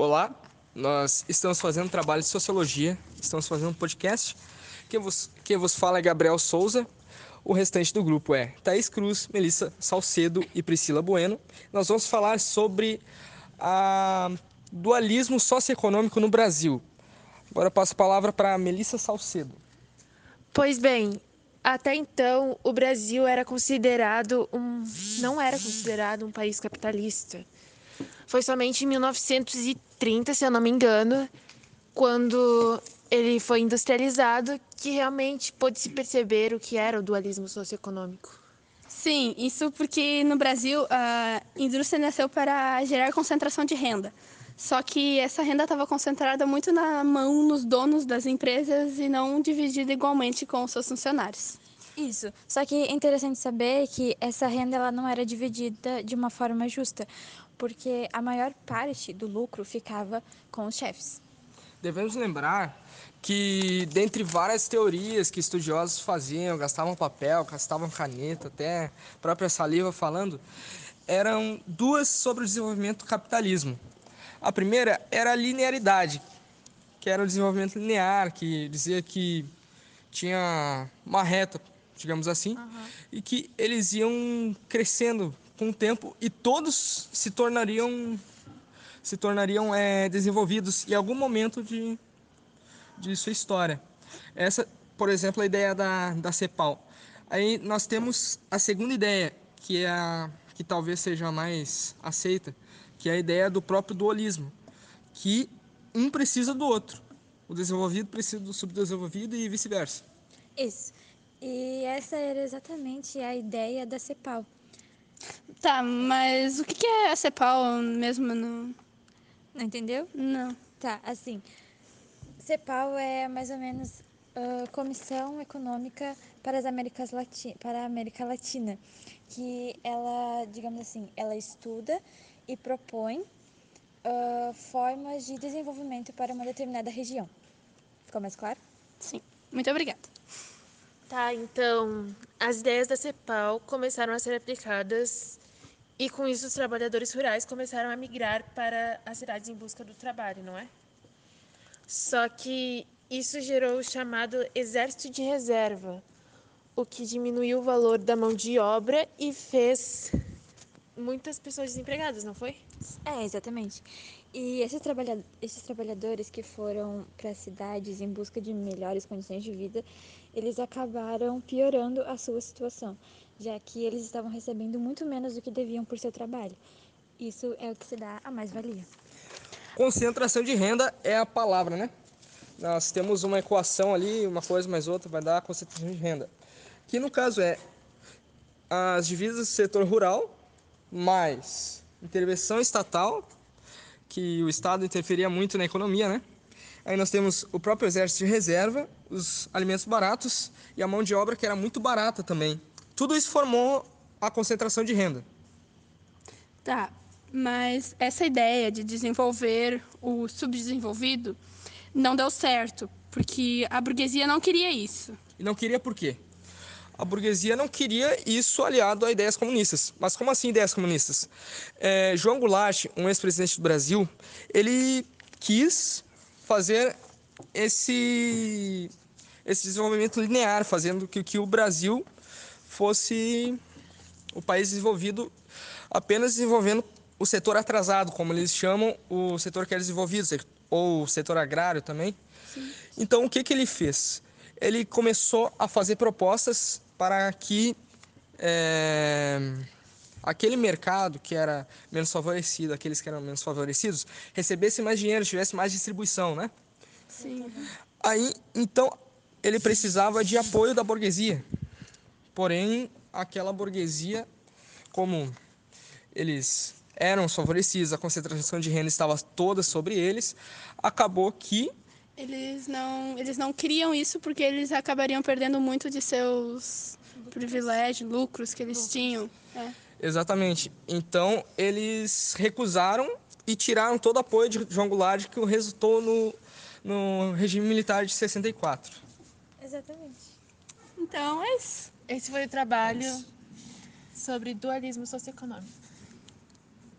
Olá, nós estamos fazendo trabalho de sociologia, estamos fazendo um podcast. Quem vos, quem vos fala é Gabriel Souza, o restante do grupo é Thaís Cruz, Melissa Salcedo e Priscila Bueno. Nós vamos falar sobre a dualismo socioeconômico no Brasil. Agora passo a palavra para Melissa Salcedo. Pois bem, até então o Brasil era considerado um não era considerado um país capitalista. Foi somente em 1930, se eu não me engano, quando ele foi industrializado, que realmente pôde se perceber o que era o dualismo socioeconômico. Sim, isso porque no Brasil a indústria nasceu para gerar concentração de renda. Só que essa renda estava concentrada muito na mão nos donos das empresas e não dividida igualmente com os seus funcionários. Isso. Só que é interessante saber que essa renda ela não era dividida de uma forma justa, porque a maior parte do lucro ficava com os chefes. Devemos lembrar que, dentre várias teorias que estudiosos faziam, gastavam papel, gastavam caneta, até própria saliva falando, eram duas sobre o desenvolvimento do capitalismo. A primeira era a linearidade, que era o desenvolvimento linear, que dizia que tinha uma reta, digamos assim, e que eles iam crescendo com o tempo e todos se tornariam se tornariam é, desenvolvidos em algum momento de, de sua história. Essa, por exemplo, a ideia da, da CEPAL. Aí nós temos a segunda ideia, que é a que talvez seja a mais aceita, que é a ideia do próprio dualismo, que um precisa do outro. O desenvolvido precisa do subdesenvolvido e vice-versa. Isso. E essa era exatamente a ideia da CEPAL. Tá, mas o que que é a CEPAL mesmo? No... Não entendeu? Não. Tá, assim. CEPAL é mais ou menos a Comissão Econômica para as Américas Lati para a América Latina, que ela, digamos assim, ela estuda e propõe ah, formas de desenvolvimento para uma determinada região. Ficou mais claro? Sim. Muito obrigada. Tá, então as ideias da CEPAL começaram a ser aplicadas e com isso os trabalhadores rurais começaram a migrar para as cidades em busca do trabalho, não é? Só que isso gerou o chamado exército de reserva, o que diminuiu o valor da mão de obra e fez muitas pessoas desempregadas, não foi? É, exatamente. E esses, trabalha esses trabalhadores que foram para as cidades em busca de melhores condições de vida, eles acabaram piorando a sua situação, já que eles estavam recebendo muito menos do que deviam por seu trabalho. Isso é o que se dá a mais-valia. Concentração de renda é a palavra, né? Nós temos uma equação ali, uma coisa mais outra vai dar a concentração de renda. Que no caso é as divisas do setor rural mais intervenção estatal, que o Estado interferia muito na economia, né? Aí nós temos o próprio exército de reserva, os alimentos baratos e a mão de obra que era muito barata também. Tudo isso formou a concentração de renda. Tá, mas essa ideia de desenvolver o subdesenvolvido não deu certo, porque a burguesia não queria isso. E não queria por quê? A burguesia não queria isso aliado a ideias comunistas. Mas como assim ideias comunistas? É, João Goulart, um ex-presidente do Brasil, ele quis fazer esse, esse desenvolvimento linear, fazendo que, que o Brasil fosse o país desenvolvido apenas desenvolvendo o setor atrasado, como eles chamam o setor que é desenvolvido, ou o setor agrário também. Então, o que, que ele fez? Ele começou a fazer propostas para que é, aquele mercado que era menos favorecido, aqueles que eram menos favorecidos, recebesse mais dinheiro, tivesse mais distribuição, né? Sim. Aí, então, ele precisava de apoio da burguesia. Porém, aquela burguesia, como eles eram os favorecidos, a concentração de renda estava toda sobre eles, acabou que Eles não, eles não queriam isso porque eles acabariam perdendo muito de seus privilégios, lucros que eles tinham. É. Exatamente. Então, eles recusaram e tiraram todo o apoio de João Goulart, que resultou no, no regime militar de 64. Exatamente. Então, é isso. Esse foi o trabalho sobre dualismo socioeconômico.